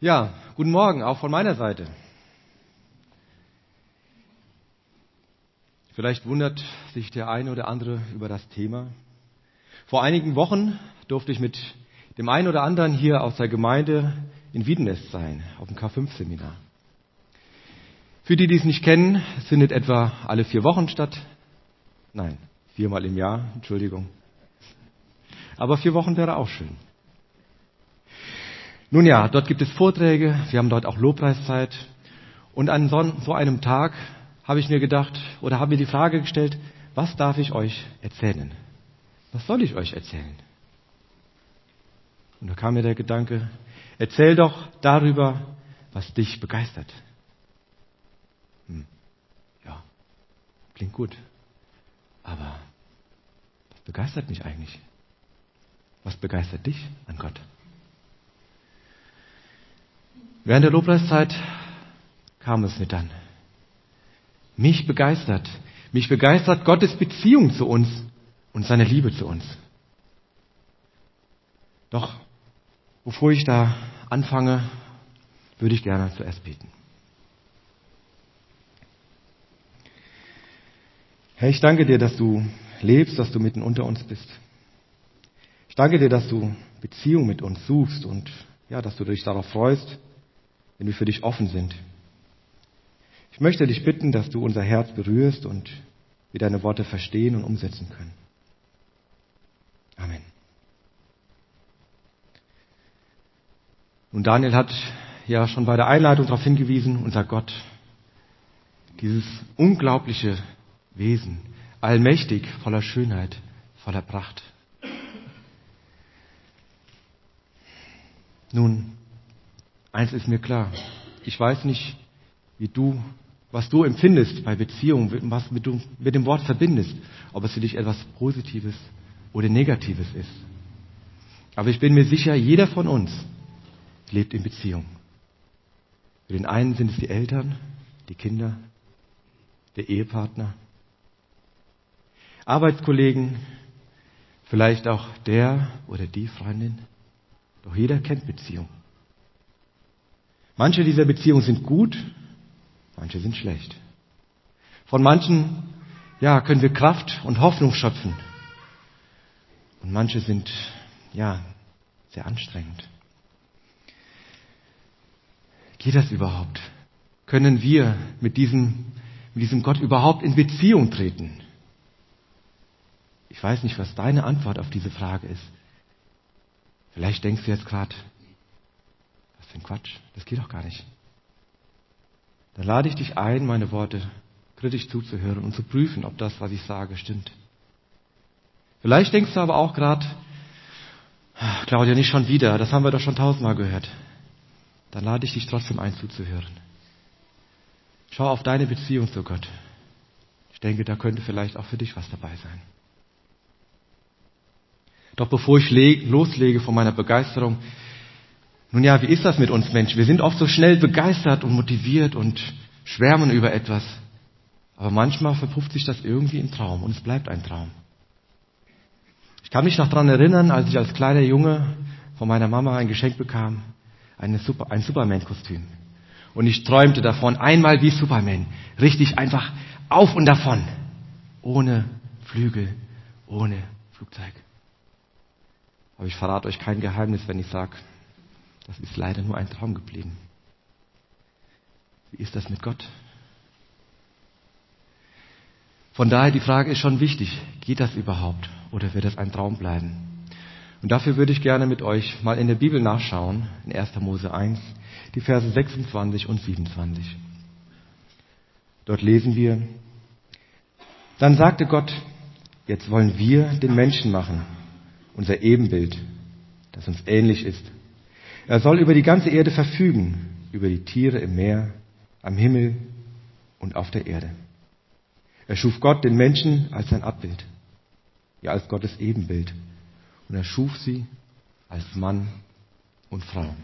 Ja, guten Morgen, auch von meiner Seite. Vielleicht wundert sich der eine oder andere über das Thema. Vor einigen Wochen durfte ich mit dem einen oder anderen hier aus der Gemeinde in Wiedenest sein, auf dem K5-Seminar. Für die, die es nicht kennen, es findet etwa alle vier Wochen statt. Nein, viermal im Jahr, Entschuldigung. Aber vier Wochen wäre auch schön. Nun ja, dort gibt es Vorträge, wir haben dort auch Lobpreiszeit. Und an so einem Tag habe ich mir gedacht oder habe mir die Frage gestellt, was darf ich euch erzählen? Was soll ich euch erzählen? Und da kam mir der Gedanke, erzähl doch darüber, was dich begeistert. Hm. Ja, klingt gut. Aber was begeistert mich eigentlich? Was begeistert dich an Gott? Während der Lobpreiszeit kam es mir dann. Mich begeistert, mich begeistert Gottes Beziehung zu uns und seine Liebe zu uns. Doch bevor ich da anfange, würde ich gerne zuerst beten. Herr, ich danke dir, dass du lebst, dass du mitten unter uns bist. Ich danke dir, dass du Beziehung mit uns suchst und ja, dass du dich darauf freust, wenn wir für dich offen sind. Ich möchte dich bitten, dass du unser Herz berührst und wir deine Worte verstehen und umsetzen können. Amen. Und Daniel hat ja schon bei der Einleitung darauf hingewiesen, unser Gott, dieses unglaubliche Wesen, allmächtig, voller Schönheit, voller Pracht. Nun, Eins ist mir klar. Ich weiß nicht, wie du, was du empfindest bei Beziehungen, was du mit dem Wort verbindest, ob es für dich etwas Positives oder Negatives ist. Aber ich bin mir sicher, jeder von uns lebt in Beziehung. Für den einen sind es die Eltern, die Kinder, der Ehepartner, Arbeitskollegen, vielleicht auch der oder die Freundin. Doch jeder kennt Beziehung. Manche dieser Beziehungen sind gut, manche sind schlecht. Von manchen, ja, können wir Kraft und Hoffnung schöpfen. Und manche sind, ja, sehr anstrengend. Geht das überhaupt? Können wir mit diesem, mit diesem Gott überhaupt in Beziehung treten? Ich weiß nicht, was deine Antwort auf diese Frage ist. Vielleicht denkst du jetzt gerade, ein Quatsch? Das geht doch gar nicht. Dann lade ich dich ein, meine Worte kritisch zuzuhören und zu prüfen, ob das, was ich sage, stimmt. Vielleicht denkst du aber auch gerade, Claudia, nicht schon wieder, das haben wir doch schon tausendmal gehört. Dann lade ich dich trotzdem ein, zuzuhören. Schau auf deine Beziehung zu Gott. Ich denke, da könnte vielleicht auch für dich was dabei sein. Doch bevor ich loslege von meiner Begeisterung, nun ja, wie ist das mit uns Menschen? Wir sind oft so schnell begeistert und motiviert und schwärmen über etwas. Aber manchmal verpufft sich das irgendwie im Traum und es bleibt ein Traum. Ich kann mich noch daran erinnern, als ich als kleiner Junge von meiner Mama ein Geschenk bekam, Super, ein Superman-Kostüm. Und ich träumte davon, einmal wie Superman, richtig einfach auf und davon, ohne Flügel, ohne Flugzeug. Aber ich verrate euch kein Geheimnis, wenn ich sage, das ist leider nur ein Traum geblieben. Wie ist das mit Gott? Von daher die Frage ist schon wichtig, geht das überhaupt oder wird das ein Traum bleiben? Und dafür würde ich gerne mit euch mal in der Bibel nachschauen, in 1. Mose 1, die Verse 26 und 27. Dort lesen wir, dann sagte Gott, jetzt wollen wir den Menschen machen, unser Ebenbild, das uns ähnlich ist er soll über die ganze Erde verfügen, über die Tiere im Meer, am Himmel und auf der Erde. Er schuf Gott den Menschen als sein Abbild, ja als Gottes Ebenbild. Und er schuf sie als Mann und Frau.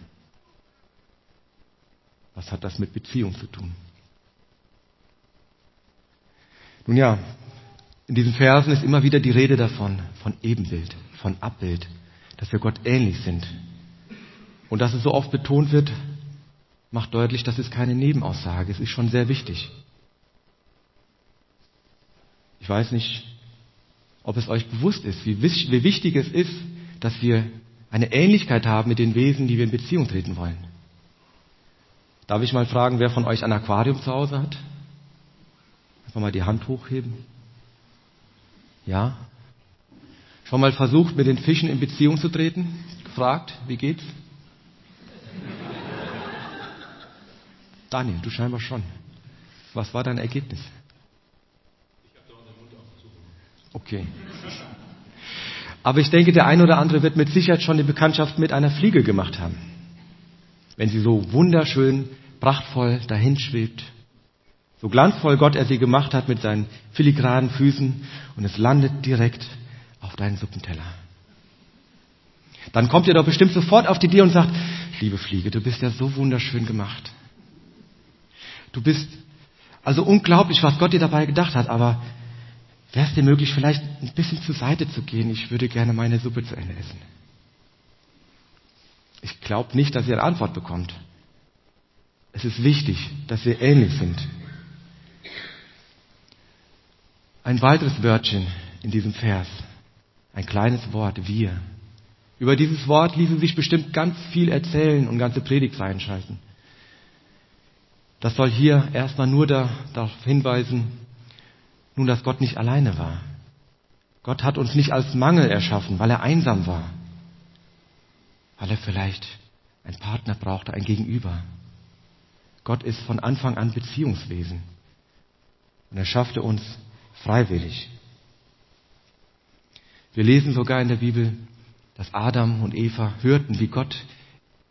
Was hat das mit Beziehung zu tun? Nun ja, in diesen Versen ist immer wieder die Rede davon, von Ebenbild, von Abbild, dass wir Gott ähnlich sind, und dass es so oft betont wird, macht deutlich, das ist keine Nebenaussage, es ist schon sehr wichtig. Ich weiß nicht, ob es euch bewusst ist, wie, wie wichtig es ist, dass wir eine Ähnlichkeit haben mit den Wesen, die wir in Beziehung treten wollen. Darf ich mal fragen, wer von euch ein Aquarium zu Hause hat? Einfach mal die Hand hochheben. Ja? Schon mal versucht, mit den Fischen in Beziehung zu treten? Gefragt, wie geht's? Daniel, du scheinbar schon. Was war dein Ergebnis? Okay. Aber ich denke, der eine oder andere wird mit Sicherheit schon die Bekanntschaft mit einer Fliege gemacht haben. Wenn sie so wunderschön, prachtvoll dahin schwebt. So glanzvoll Gott er sie gemacht hat mit seinen filigranen Füßen und es landet direkt auf deinen Suppenteller. Dann kommt ihr doch bestimmt sofort auf die Idee und sagt, liebe Fliege, du bist ja so wunderschön gemacht. Du bist also unglaublich, was Gott dir dabei gedacht hat, aber Wäre es dir möglich, vielleicht ein bisschen zur Seite zu gehen? Ich würde gerne meine Suppe zu Ende essen. Ich glaube nicht, dass ihr eine Antwort bekommt. Es ist wichtig, dass wir ähnlich sind. Ein weiteres Wörtchen in diesem Vers. Ein kleines Wort, wir. Über dieses Wort ließe sich bestimmt ganz viel erzählen und ganze Predigtreihen schalten. Das soll hier erstmal nur darauf hinweisen, nun, dass Gott nicht alleine war. Gott hat uns nicht als Mangel erschaffen, weil er einsam war, weil er vielleicht einen Partner brauchte, ein Gegenüber. Gott ist von Anfang an Beziehungswesen und er schaffte uns freiwillig. Wir lesen sogar in der Bibel, dass Adam und Eva hörten, wie Gott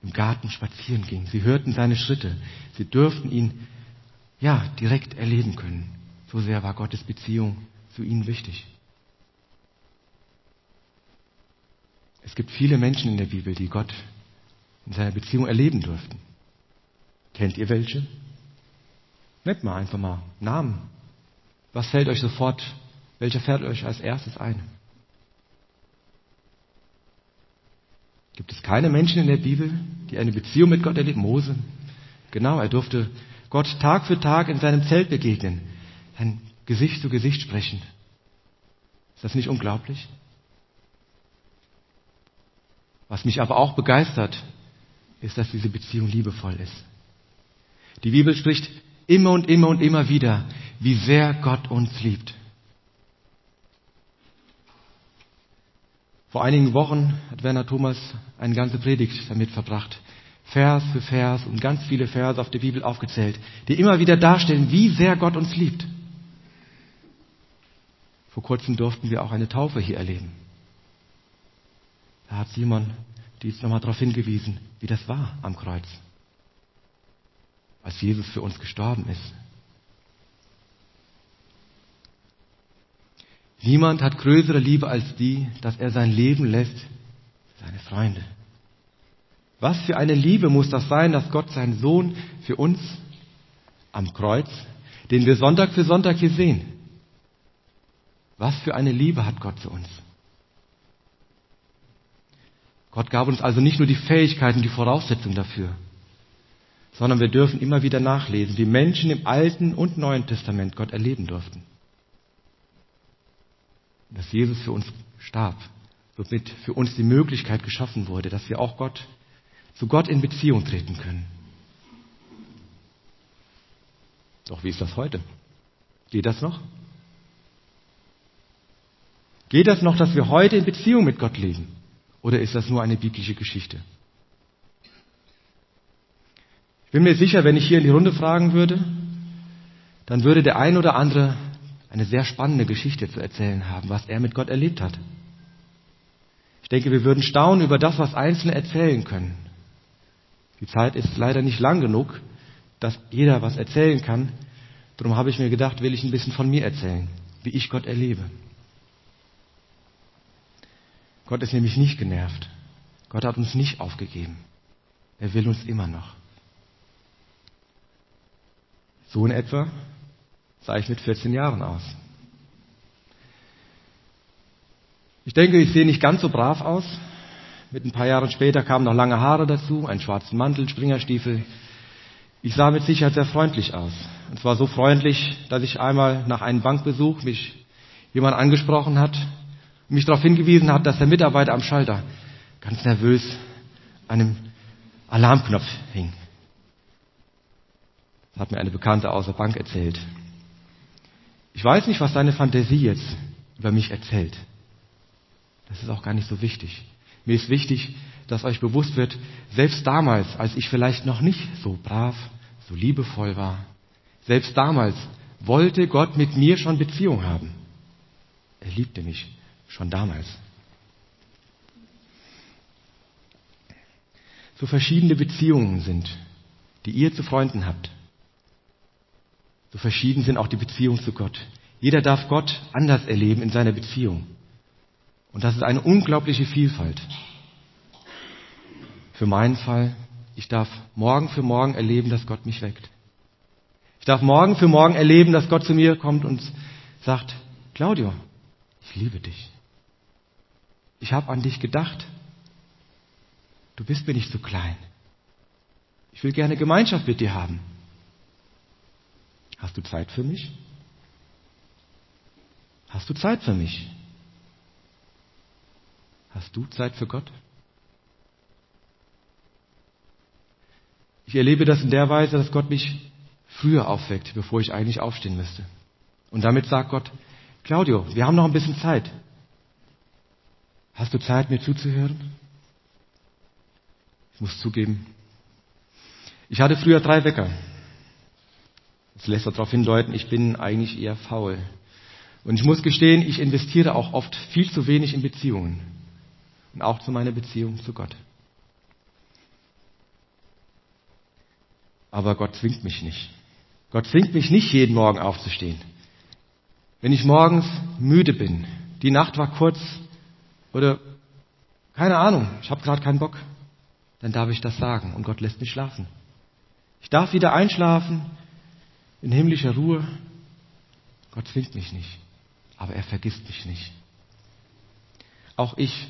im Garten spazieren ging. Sie hörten seine Schritte. Sie dürften ihn ja direkt erleben können. So sehr war Gottes Beziehung zu ihnen wichtig. Es gibt viele Menschen in der Bibel, die Gott in seiner Beziehung erleben durften. Kennt ihr welche? Nennt mal einfach mal Namen. Was fällt euch sofort, welcher fällt euch als erstes ein? Gibt es keine Menschen in der Bibel, die eine Beziehung mit Gott erleben? Mose. Genau, er durfte Gott Tag für Tag in seinem Zelt begegnen ein Gesicht zu Gesicht sprechen. Ist das nicht unglaublich? Was mich aber auch begeistert, ist, dass diese Beziehung liebevoll ist. Die Bibel spricht immer und immer und immer wieder, wie sehr Gott uns liebt. Vor einigen Wochen hat Werner Thomas eine ganze Predigt damit verbracht, Vers für Vers und ganz viele Verse auf der Bibel aufgezählt, die immer wieder darstellen, wie sehr Gott uns liebt. Vor kurzem durften wir auch eine Taufe hier erleben. Da hat Simon dies nochmal darauf hingewiesen, wie das war am Kreuz, als Jesus für uns gestorben ist. Niemand hat größere Liebe als die, dass er sein Leben lässt für seine Freunde. Was für eine Liebe muss das sein, dass Gott seinen Sohn für uns am Kreuz, den wir Sonntag für Sonntag hier sehen, was für eine Liebe hat Gott zu uns? Gott gab uns also nicht nur die Fähigkeiten, die Voraussetzungen dafür, sondern wir dürfen immer wieder nachlesen, wie Menschen im Alten und Neuen Testament Gott erleben durften. Dass Jesus für uns starb, womit für uns die Möglichkeit geschaffen wurde, dass wir auch Gott, zu Gott in Beziehung treten können. Doch wie ist das heute? Geht das noch? Geht das noch, dass wir heute in Beziehung mit Gott leben? Oder ist das nur eine biblische Geschichte? Ich bin mir sicher, wenn ich hier in die Runde fragen würde, dann würde der ein oder andere eine sehr spannende Geschichte zu erzählen haben, was er mit Gott erlebt hat. Ich denke, wir würden staunen über das, was Einzelne erzählen können. Die Zeit ist leider nicht lang genug, dass jeder was erzählen kann. Darum habe ich mir gedacht, will ich ein bisschen von mir erzählen, wie ich Gott erlebe. Gott ist nämlich nicht genervt. Gott hat uns nicht aufgegeben. Er will uns immer noch. So in etwa sah ich mit 14 Jahren aus. Ich denke, ich sehe nicht ganz so brav aus. Mit ein paar Jahren später kamen noch lange Haare dazu, einen schwarzen Mantel, Springerstiefel. Ich sah mit Sicherheit sehr freundlich aus. Und zwar so freundlich, dass ich einmal nach einem Bankbesuch mich jemand angesprochen hat und mich darauf hingewiesen hat, dass der Mitarbeiter am Schalter ganz nervös an einem Alarmknopf hing. Das hat mir eine Bekannte aus der Bank erzählt. Ich weiß nicht, was deine Fantasie jetzt über mich erzählt. Das ist auch gar nicht so wichtig. Mir ist wichtig, dass euch bewusst wird, selbst damals, als ich vielleicht noch nicht so brav, so liebevoll war, selbst damals wollte Gott mit mir schon Beziehung haben. Er liebte mich schon damals. So verschiedene Beziehungen sind, die ihr zu Freunden habt. So verschieden sind auch die Beziehungen zu Gott. Jeder darf Gott anders erleben in seiner Beziehung. Und das ist eine unglaubliche Vielfalt. Für meinen Fall, ich darf morgen für morgen erleben, dass Gott mich weckt. Ich darf morgen für morgen erleben, dass Gott zu mir kommt und sagt, Claudio, ich liebe dich. Ich habe an dich gedacht. Du bist mir nicht zu klein. Ich will gerne Gemeinschaft mit dir haben. Hast du Zeit für mich? Hast du Zeit für mich? Hast du Zeit für Gott? Ich erlebe das in der Weise, dass Gott mich früher aufweckt, bevor ich eigentlich aufstehen müsste. Und damit sagt Gott, Claudio, wir haben noch ein bisschen Zeit. Hast du Zeit, mir zuzuhören? Ich muss zugeben, ich hatte früher drei Wecker. Das lässt darauf hindeuten, ich bin eigentlich eher faul. Und ich muss gestehen, ich investiere auch oft viel zu wenig in Beziehungen. Und auch zu meiner Beziehung zu Gott. Aber Gott zwingt mich nicht. Gott zwingt mich nicht, jeden Morgen aufzustehen. Wenn ich morgens müde bin, die Nacht war kurz oder keine Ahnung, ich habe gerade keinen Bock, dann darf ich das sagen und Gott lässt mich schlafen. Ich darf wieder einschlafen in himmlischer Ruhe. Gott zwingt mich nicht, aber er vergisst mich nicht. Auch ich,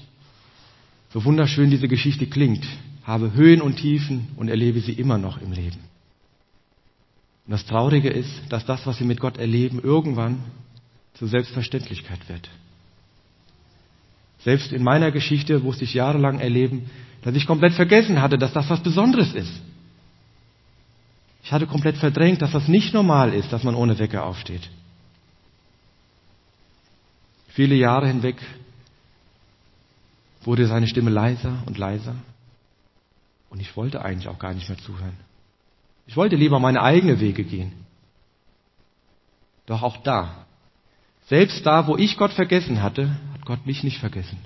so wunderschön diese Geschichte klingt, habe Höhen und Tiefen und erlebe sie immer noch im Leben. Und das Traurige ist, dass das, was wir mit Gott erleben, irgendwann zur Selbstverständlichkeit wird. Selbst in meiner Geschichte musste ich jahrelang erleben, dass ich komplett vergessen hatte, dass das was Besonderes ist. Ich hatte komplett verdrängt, dass das nicht normal ist, dass man ohne Wecker aufsteht. Viele Jahre hinweg wurde seine Stimme leiser und leiser und ich wollte eigentlich auch gar nicht mehr zuhören. Ich wollte lieber meine eigenen Wege gehen. Doch auch da, selbst da, wo ich Gott vergessen hatte, hat Gott mich nicht vergessen.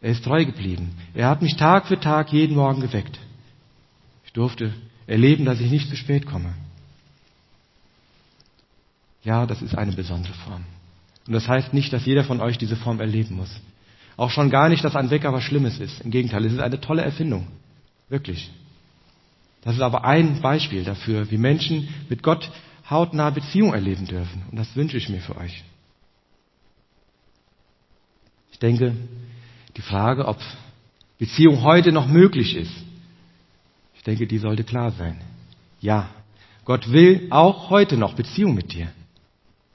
Er ist treu geblieben. Er hat mich Tag für Tag jeden Morgen geweckt. Ich durfte erleben, dass ich nicht zu spät komme. Ja, das ist eine besondere Form. Und das heißt nicht, dass jeder von euch diese Form erleben muss. Auch schon gar nicht, dass ein Wecker was Schlimmes ist. Im Gegenteil, es ist eine tolle Erfindung. Wirklich. Das ist aber ein Beispiel dafür, wie Menschen mit Gott hautnah Beziehung erleben dürfen. Und das wünsche ich mir für euch. Ich denke, die Frage, ob Beziehung heute noch möglich ist, ich denke, die sollte klar sein. Ja, Gott will auch heute noch Beziehung mit dir.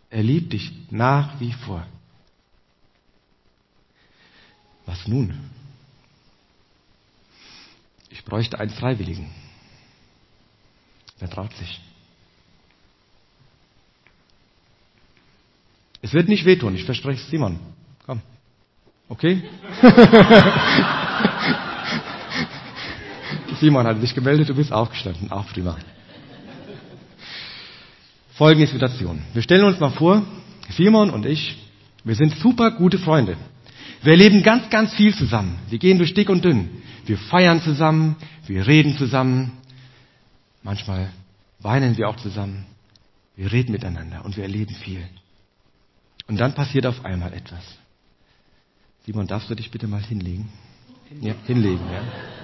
Er liebt dich nach wie vor. Was nun? Ich bräuchte einen Freiwilligen. Wer traut sich? Es wird nicht wehtun, ich verspreche es Simon. Komm. Okay? Simon hat sich gemeldet, du bist aufgestanden. Auch prima. Folgende Situation. Wir stellen uns mal vor, Simon und ich, wir sind super gute Freunde. Wir leben ganz, ganz viel zusammen. Wir gehen durch dick und dünn. Wir feiern zusammen, wir reden zusammen, Manchmal weinen wir auch zusammen. Wir reden miteinander und wir erleben viel. Und dann passiert auf einmal etwas. Simon, darfst du dich bitte mal hinlegen? Ja, hinlegen, ja.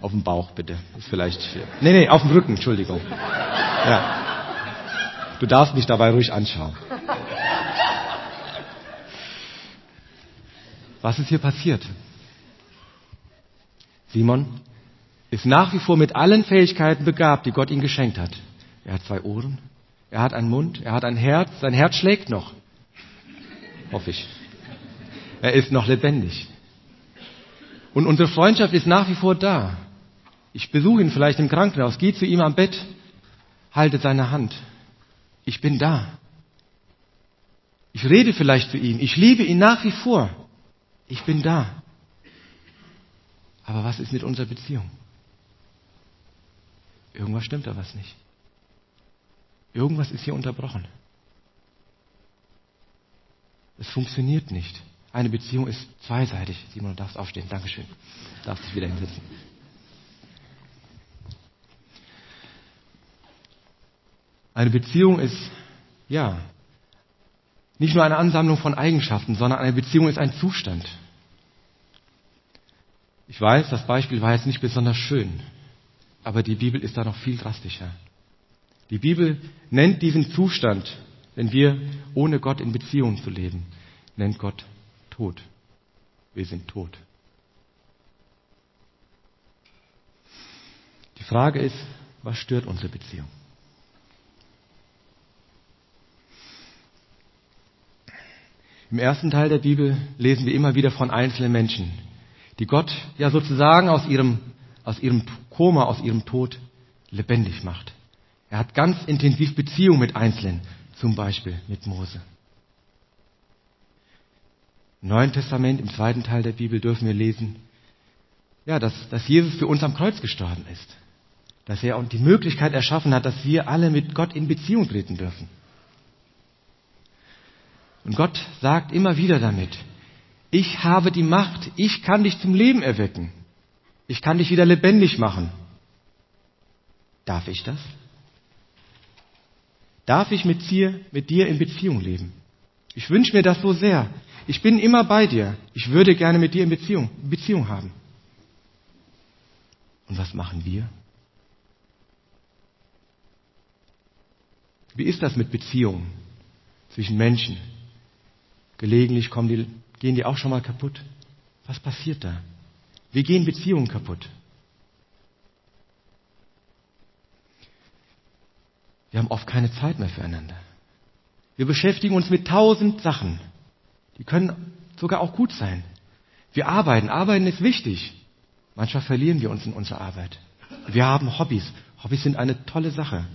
Auf dem Bauch bitte. Ist vielleicht. Nee, nee, auf dem Rücken, Entschuldigung. Ja. Du darfst mich dabei ruhig anschauen. Was ist hier passiert? Simon, ist nach wie vor mit allen Fähigkeiten begabt, die Gott ihm geschenkt hat. Er hat zwei Ohren, er hat einen Mund, er hat ein Herz, sein Herz schlägt noch. Hoffe ich. Er ist noch lebendig. Und unsere Freundschaft ist nach wie vor da. Ich besuche ihn vielleicht im Krankenhaus, gehe zu ihm am Bett, halte seine Hand. Ich bin da. Ich rede vielleicht zu ihm. Ich liebe ihn nach wie vor. Ich bin da. Aber was ist mit unserer Beziehung? Irgendwas stimmt da was nicht. Irgendwas ist hier unterbrochen. Es funktioniert nicht. Eine Beziehung ist zweiseitig. Simon, du darfst aufstehen. Dankeschön. Du darfst dich wieder hinsetzen. Eine Beziehung ist, ja, nicht nur eine Ansammlung von Eigenschaften, sondern eine Beziehung ist ein Zustand. Ich weiß, das Beispiel war jetzt nicht besonders schön, aber die Bibel ist da noch viel drastischer. Die Bibel nennt diesen Zustand, wenn wir ohne Gott in Beziehung zu leben, nennt Gott Tod. Wir sind tot. Die Frage ist, was stört unsere Beziehung? Im ersten Teil der Bibel lesen wir immer wieder von einzelnen Menschen, die Gott ja sozusagen aus ihrem, aus ihrem Koma, aus ihrem Tod lebendig macht. Er hat ganz intensiv Beziehung mit Einzelnen, zum Beispiel mit Mose. Im Neuen Testament, im zweiten Teil der Bibel, dürfen wir lesen, ja, dass, dass Jesus für uns am Kreuz gestorben ist. Dass er die Möglichkeit erschaffen hat, dass wir alle mit Gott in Beziehung treten dürfen. Und Gott sagt immer wieder damit, ich habe die Macht, ich kann dich zum Leben erwecken. Ich kann dich wieder lebendig machen. Darf ich das? Darf ich mit dir, mit dir in Beziehung leben? Ich wünsche mir das so sehr. Ich bin immer bei dir. Ich würde gerne mit dir in Beziehung, Beziehung haben. Und was machen wir? Wie ist das mit Beziehungen zwischen Menschen? Gelegentlich kommen die, gehen die auch schon mal kaputt. Was passiert da? Wie gehen Beziehungen kaputt? Wir haben oft keine Zeit mehr füreinander. Wir beschäftigen uns mit tausend Sachen. Die können sogar auch gut sein. Wir arbeiten. Arbeiten ist wichtig. Manchmal verlieren wir uns in unserer Arbeit. Wir haben Hobbys. Hobbys sind eine tolle Sache.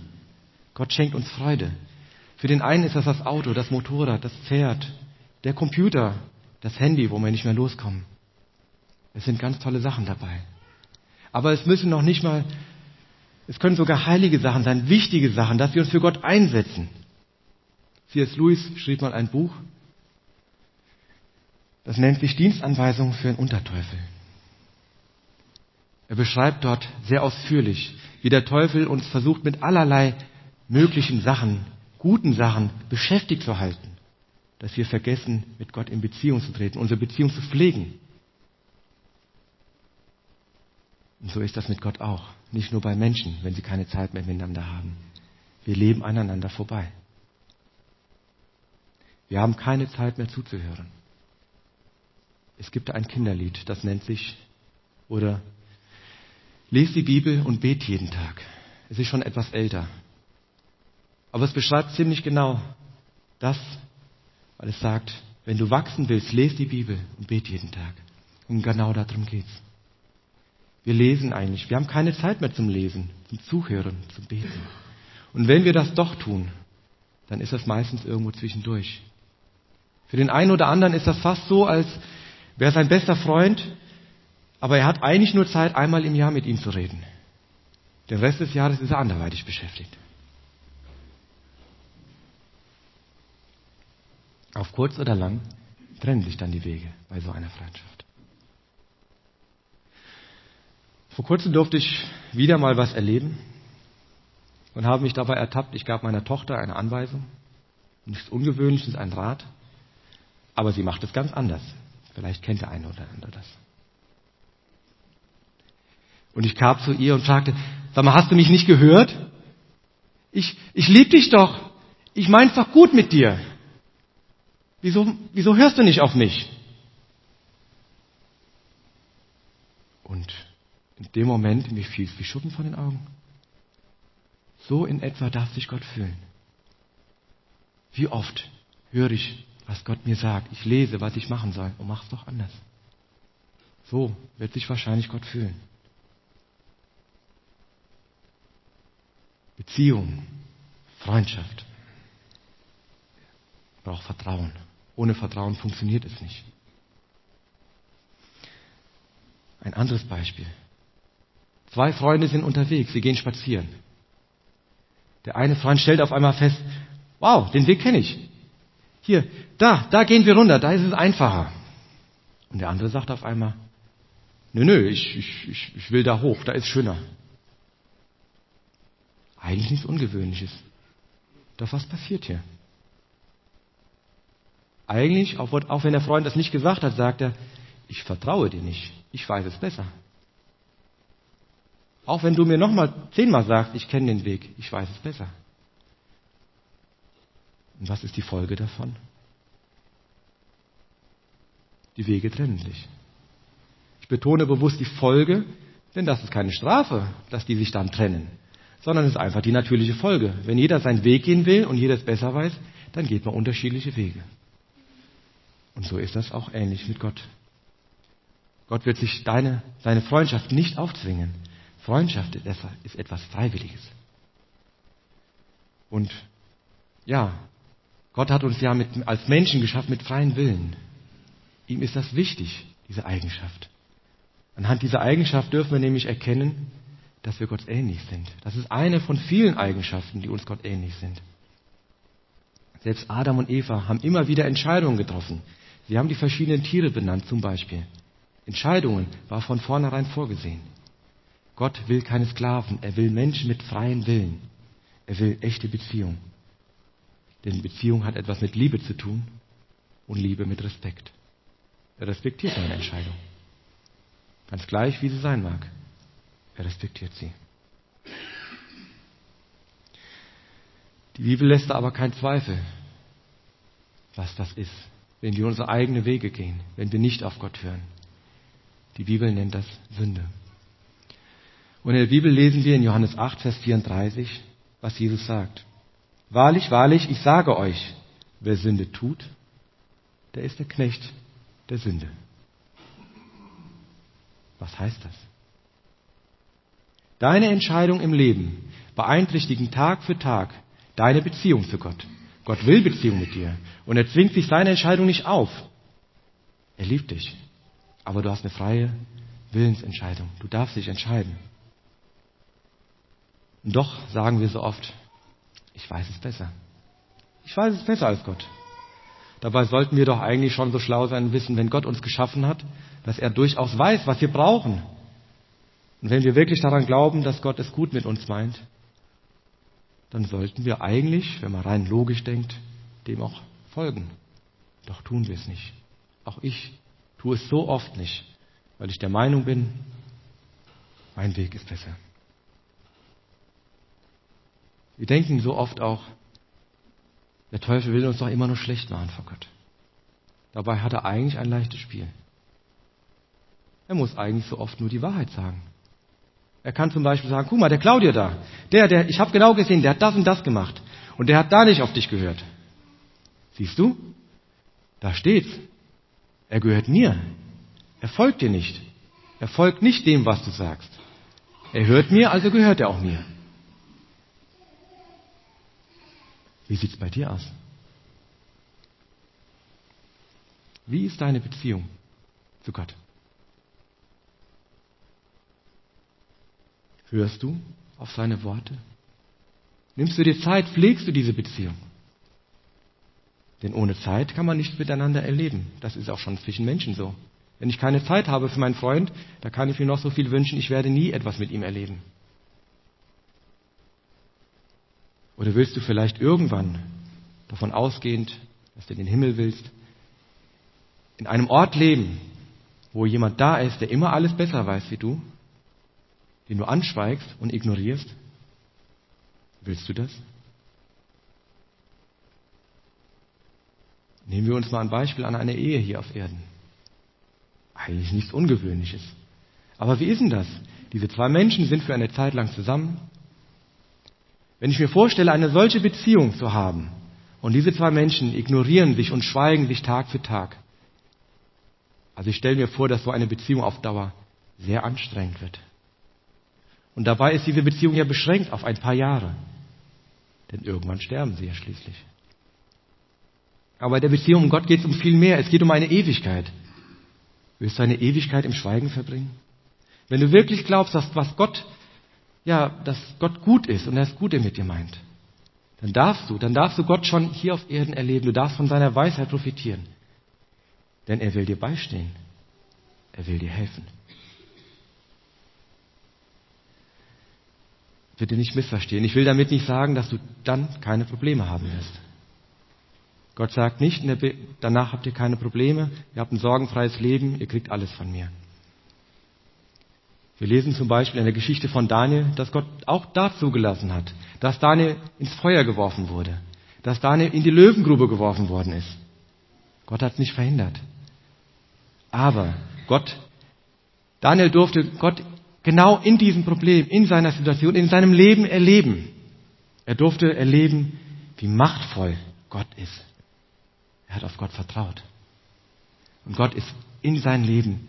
Gott schenkt uns Freude. Für den einen ist das das Auto, das Motorrad, das Pferd, der Computer, das Handy, wo wir nicht mehr loskommen. Es sind ganz tolle Sachen dabei. Aber es müssen noch nicht mal, es können sogar heilige Sachen sein, wichtige Sachen, dass wir uns für Gott einsetzen. C.S. Lewis schrieb mal ein Buch, das nennt sich Dienstanweisung für einen Unterteufel. Er beschreibt dort sehr ausführlich, wie der Teufel uns versucht, mit allerlei möglichen Sachen, guten Sachen beschäftigt zu halten dass wir vergessen, mit Gott in Beziehung zu treten, unsere Beziehung zu pflegen. Und so ist das mit Gott auch. Nicht nur bei Menschen, wenn sie keine Zeit mehr miteinander haben. Wir leben aneinander vorbei. Wir haben keine Zeit mehr zuzuhören. Es gibt ein Kinderlied, das nennt sich, oder Lies die Bibel und bet jeden Tag. Es ist schon etwas älter. Aber es beschreibt ziemlich genau das, weil es sagt, wenn du wachsen willst, lese die Bibel und bete jeden Tag. Und genau darum geht's. Wir lesen eigentlich. Wir haben keine Zeit mehr zum Lesen, zum Zuhören, zum Beten. Und wenn wir das doch tun, dann ist das meistens irgendwo zwischendurch. Für den einen oder anderen ist das fast so, als wäre sein bester Freund, aber er hat eigentlich nur Zeit, einmal im Jahr mit ihm zu reden. Den Rest des Jahres ist er anderweitig beschäftigt. Auf kurz oder lang trennen sich dann die Wege bei so einer Freundschaft. Vor kurzem durfte ich wieder mal was erleben und habe mich dabei ertappt. Ich gab meiner Tochter eine Anweisung. Nichts Ungewöhnliches, ein Rat. Aber sie macht es ganz anders. Vielleicht kennt der eine oder andere das. Und ich kam zu ihr und fragte, sag mal, hast du mich nicht gehört? Ich, ich liebe dich doch. Ich mein's doch gut mit dir. Wieso, wieso hörst du nicht auf mich? Und In dem Moment mir fiel es wie Schuppen von den Augen. So in etwa darf sich Gott fühlen. Wie oft höre ich, was Gott mir sagt. Ich lese, was ich machen soll und mach's doch anders. So wird sich wahrscheinlich Gott fühlen. Beziehung, Freundschaft braucht Vertrauen. Ohne Vertrauen funktioniert es nicht. Ein anderes Beispiel. Zwei Freunde sind unterwegs, sie gehen spazieren. Der eine Freund stellt auf einmal fest, wow, den Weg kenne ich. Hier, da, da gehen wir runter, da ist es einfacher. Und der andere sagt auf einmal, nö, nö, ich, ich, ich will da hoch, da ist schöner. Eigentlich nichts Ungewöhnliches. Doch was passiert hier? Eigentlich, auch, wenn der Freund das nicht gesagt hat, sagt er, ich vertraue dir nicht, ich weiß es besser. Auch wenn du mir nochmal zehnmal sagst, ich kenne den Weg, ich weiß es besser. Und was ist die Folge davon? Die Wege trennen sich. Ich betone bewusst die Folge, denn das ist keine Strafe, dass die sich dann trennen, sondern es ist einfach die natürliche Folge. Wenn jeder seinen Weg gehen will und jeder es besser weiß, dann geht man unterschiedliche Wege. Und so ist das auch ähnlich mit Gott. Gott wird sich deine, seine Freundschaft nicht aufzwingen. Freundschaft ist etwas Freiwilliges. Und ja, Gott hat uns ja mit, als Menschen geschaffen mit freien Willen. Ihm ist das wichtig, diese Eigenschaft. Anhand dieser Eigenschaft dürfen wir nämlich erkennen, dass wir Gott ähnlich sind. Das ist eine von vielen Eigenschaften, die uns Gott ähnlich sind. Selbst Adam und Eva haben immer wieder Entscheidungen getroffen, Sie haben die verschiedenen Tiere benannt zum Beispiel. Entscheidungen war von vornherein vorgesehen. Gott will keine Sklaven, er will Menschen mit freiem Willen. Er will echte Beziehung. Denn Beziehung hat etwas mit Liebe zu tun und Liebe mit Respekt. Er respektiert deine Entscheidung. Ganz gleich, wie sie sein mag. Er respektiert sie. Die Bibel lässt aber keinen Zweifel, was das ist wenn wir unsere eigenen Wege gehen, wenn wir nicht auf Gott hören. Die Bibel nennt das Sünde. Und in der Bibel lesen wir in Johannes 8, Vers 34, was Jesus sagt. Wahrlich, wahrlich, ich sage euch, wer Sünde tut, der ist der Knecht der Sünde. Was heißt das? Deine Entscheidung im Leben beeinträchtigen Tag für Tag deine Beziehung zu Gott. Gott will Beziehung mit dir. Und er zwingt sich seine Entscheidung nicht auf. Er liebt dich. Aber du hast eine freie Willensentscheidung. Du darfst dich entscheiden. Und doch sagen wir so oft, ich weiß es besser. Ich weiß es besser als Gott. Dabei sollten wir doch eigentlich schon so schlau sein und wissen, wenn Gott uns geschaffen hat, dass er durchaus weiß, was wir brauchen. Und wenn wir wirklich daran glauben, dass Gott es gut mit uns meint, dann sollten wir eigentlich, wenn man rein logisch denkt, dem auch folgen. Doch tun wir es nicht. Auch ich tue es so oft nicht, weil ich der Meinung bin, mein Weg ist besser. Wir denken so oft auch, der Teufel will uns doch immer nur schlecht machen vor Gott. Dabei hat er eigentlich ein leichtes Spiel. Er muss eigentlich so oft nur die Wahrheit sagen. Er kann zum Beispiel sagen, guck mal, der Claudio da, der, der, ich habe genau gesehen, der hat das und das gemacht und der hat da nicht auf dich gehört. Siehst du? Da steht's. Er gehört mir. Er folgt dir nicht. Er folgt nicht dem, was du sagst. Er hört mir, also gehört er auch mir. Wie sieht's bei dir aus? Wie ist deine Beziehung zu Gott? Hörst du auf seine Worte? Nimmst du dir Zeit, pflegst du diese Beziehung? Denn ohne Zeit kann man nichts miteinander erleben. Das ist auch schon zwischen Menschen so. Wenn ich keine Zeit habe für meinen Freund, da kann ich mir noch so viel wünschen, ich werde nie etwas mit ihm erleben. Oder willst du vielleicht irgendwann, davon ausgehend, dass du in den Himmel willst, in einem Ort leben, wo jemand da ist, der immer alles besser weiß wie du, den du anschweigst und ignorierst? Willst du das? Nehmen wir uns mal ein Beispiel an einer Ehe hier auf Erden. Eigentlich nichts Ungewöhnliches. Aber wie ist denn das? diese zwei Menschen sind für eine Zeit lang zusammen. Wenn ich mir vorstelle, eine solche Beziehung zu haben und diese zwei Menschen ignorieren sich und schweigen sich Tag für Tag. Also ich stelle mir vor, dass so eine Beziehung auf Dauer sehr anstrengend wird. Und dabei ist diese Beziehung ja beschränkt auf ein paar Jahre. Denn irgendwann sterben sie ja schließlich. Aber bei der Beziehung um Gott geht es um viel mehr. Es geht um eine Ewigkeit. Willst du eine Ewigkeit im Schweigen verbringen? Wenn du wirklich glaubst, dass was Gott, ja, dass Gott gut ist und er das Gute mit dir meint, dann darfst du, dann darfst du Gott schon hier auf Erden erleben. Du darfst von seiner Weisheit profitieren. Denn er will dir beistehen. Er will dir helfen. Bitte nicht missverstehen. Ich will damit nicht sagen, dass du dann keine Probleme haben wirst. Gott sagt nicht, danach habt ihr keine Probleme, ihr habt ein sorgenfreies Leben, ihr kriegt alles von mir. Wir lesen zum Beispiel in der Geschichte von Daniel, dass Gott auch da zugelassen hat, dass Daniel ins Feuer geworfen wurde, dass Daniel in die Löwengrube geworfen worden ist. Gott hat es nicht verhindert. Aber Gott, Daniel durfte Gott genau in diesem Problem, in seiner Situation, in seinem Leben erleben. Er durfte erleben, wie machtvoll Gott ist. Er hat auf Gott vertraut. Und Gott ist in sein Leben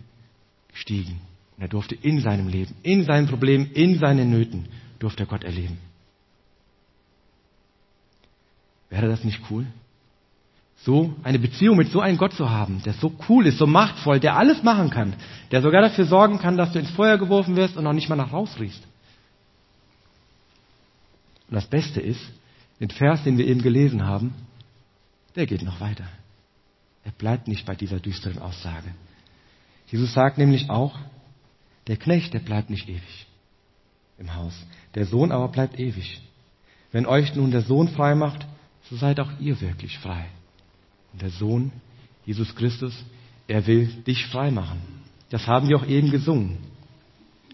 gestiegen. Und er durfte in seinem Leben, in seinen Problemen, in seinen Nöten, durfte er Gott erleben. Wäre das nicht cool? So eine Beziehung mit so einem Gott zu haben, der so cool ist, so machtvoll, der alles machen kann, der sogar dafür sorgen kann, dass du ins Feuer geworfen wirst und noch nicht mal nach Haus riechst. Und das Beste ist, den Vers, den wir eben gelesen haben, der geht noch weiter. Er bleibt nicht bei dieser düsteren Aussage. Jesus sagt nämlich auch, der Knecht, der bleibt nicht ewig im Haus. Der Sohn aber bleibt ewig. Wenn euch nun der Sohn frei macht, so seid auch ihr wirklich frei. Der Sohn, Jesus Christus, er will dich frei machen. Das haben wir auch eben gesungen.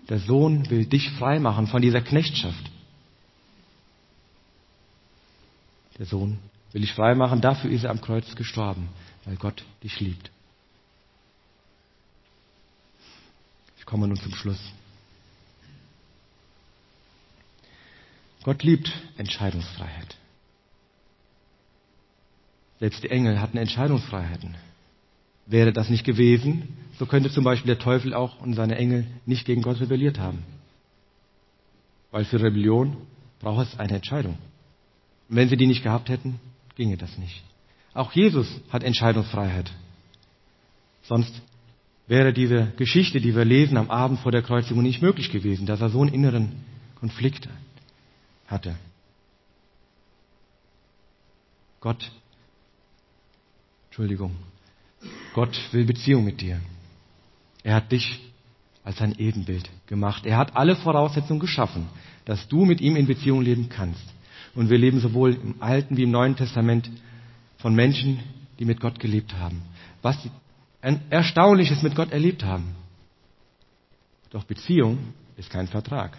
Der Sohn will dich frei machen von dieser Knechtschaft. Der Sohn will dich frei machen. Dafür ist er am Kreuz gestorben, weil Gott dich liebt. Ich komme nun zum Schluss. Gott liebt Entscheidungsfreiheit. Selbst die Engel hatten Entscheidungsfreiheiten. Wäre das nicht gewesen, so könnte zum Beispiel der Teufel auch und seine Engel nicht gegen Gott rebelliert haben. Weil für Rebellion braucht es eine Entscheidung. Und wenn sie die nicht gehabt hätten, ginge das nicht. Auch Jesus hat Entscheidungsfreiheit. Sonst wäre diese Geschichte, die wir lesen am Abend vor der Kreuzigung, nicht möglich gewesen, dass er so einen inneren Konflikt hatte. Gott, Entschuldigung, Gott will Beziehung mit dir. Er hat dich als sein Ebenbild gemacht. Er hat alle Voraussetzungen geschaffen, dass du mit ihm in Beziehung leben kannst. Und wir leben sowohl im Alten wie im Neuen Testament von Menschen, die mit Gott gelebt haben. Was ein Erstaunliches mit Gott erlebt haben. Doch Beziehung ist kein Vertrag.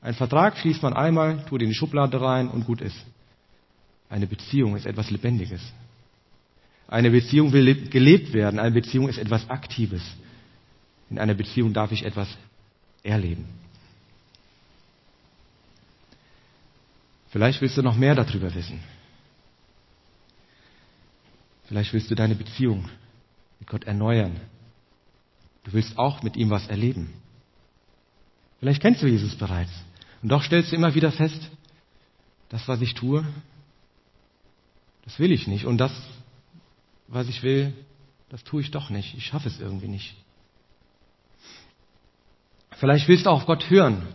Ein Vertrag schließt man einmal, tut in die Schublade rein und gut ist. Eine Beziehung ist etwas Lebendiges. Eine Beziehung will gelebt werden. Eine Beziehung ist etwas Aktives. In einer Beziehung darf ich etwas erleben. Vielleicht willst du noch mehr darüber wissen. Vielleicht willst du deine Beziehung mit Gott erneuern. Du willst auch mit ihm was erleben. Vielleicht kennst du Jesus bereits. Und doch stellst du immer wieder fest, das, was ich tue, das will ich nicht. Und das, was ich will, das tue ich doch nicht. Ich schaffe es irgendwie nicht. Vielleicht willst du auch auf Gott hören,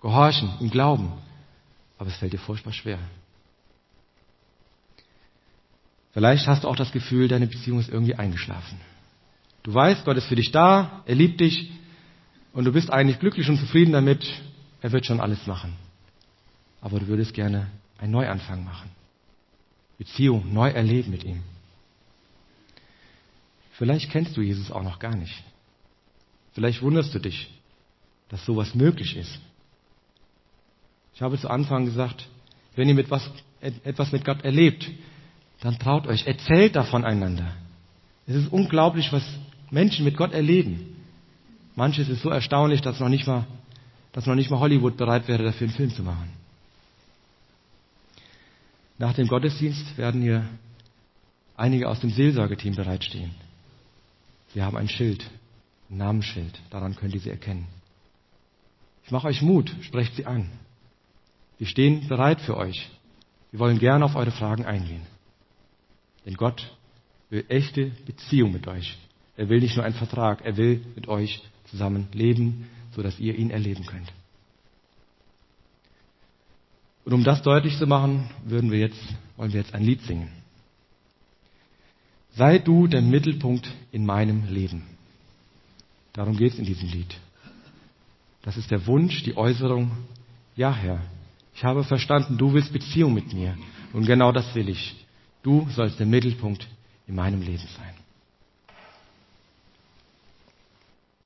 gehorchen, ihm glauben aber es fällt dir furchtbar schwer. Vielleicht hast du auch das Gefühl, deine Beziehung ist irgendwie eingeschlafen. Du weißt, Gott ist für dich da, er liebt dich und du bist eigentlich glücklich und zufrieden damit, er wird schon alles machen. Aber du würdest gerne einen Neuanfang machen. Beziehung neu erleben mit ihm. Vielleicht kennst du Jesus auch noch gar nicht. Vielleicht wunderst du dich, dass sowas möglich ist. Ich habe zu Anfang gesagt, wenn ihr mit was, etwas mit Gott erlebt, dann traut euch, erzählt davon einander. Es ist unglaublich, was Menschen mit Gott erleben. Manches ist so erstaunlich, dass noch nicht mal, dass noch nicht mal Hollywood bereit wäre, dafür einen Film zu machen. Nach dem Gottesdienst werden hier einige aus dem Seelsorgeteam bereitstehen. Sie haben ein Schild, ein Namensschild, daran könnt ihr sie erkennen. Ich mache euch Mut, sprecht sie an. Wir stehen bereit für euch. Wir wollen gerne auf eure Fragen eingehen. Denn Gott will echte Beziehung mit euch. Er will nicht nur einen Vertrag, er will mit euch zusammen leben, sodass ihr ihn erleben könnt. Und um das deutlich zu machen, würden wir jetzt, wollen wir jetzt ein Lied singen. Sei du der Mittelpunkt in meinem Leben. Darum geht es in diesem Lied. Das ist der Wunsch, die Äußerung, ja Herr, ich habe verstanden, du willst Beziehung mit mir. Und genau das will ich. Du sollst der Mittelpunkt in meinem Leben sein.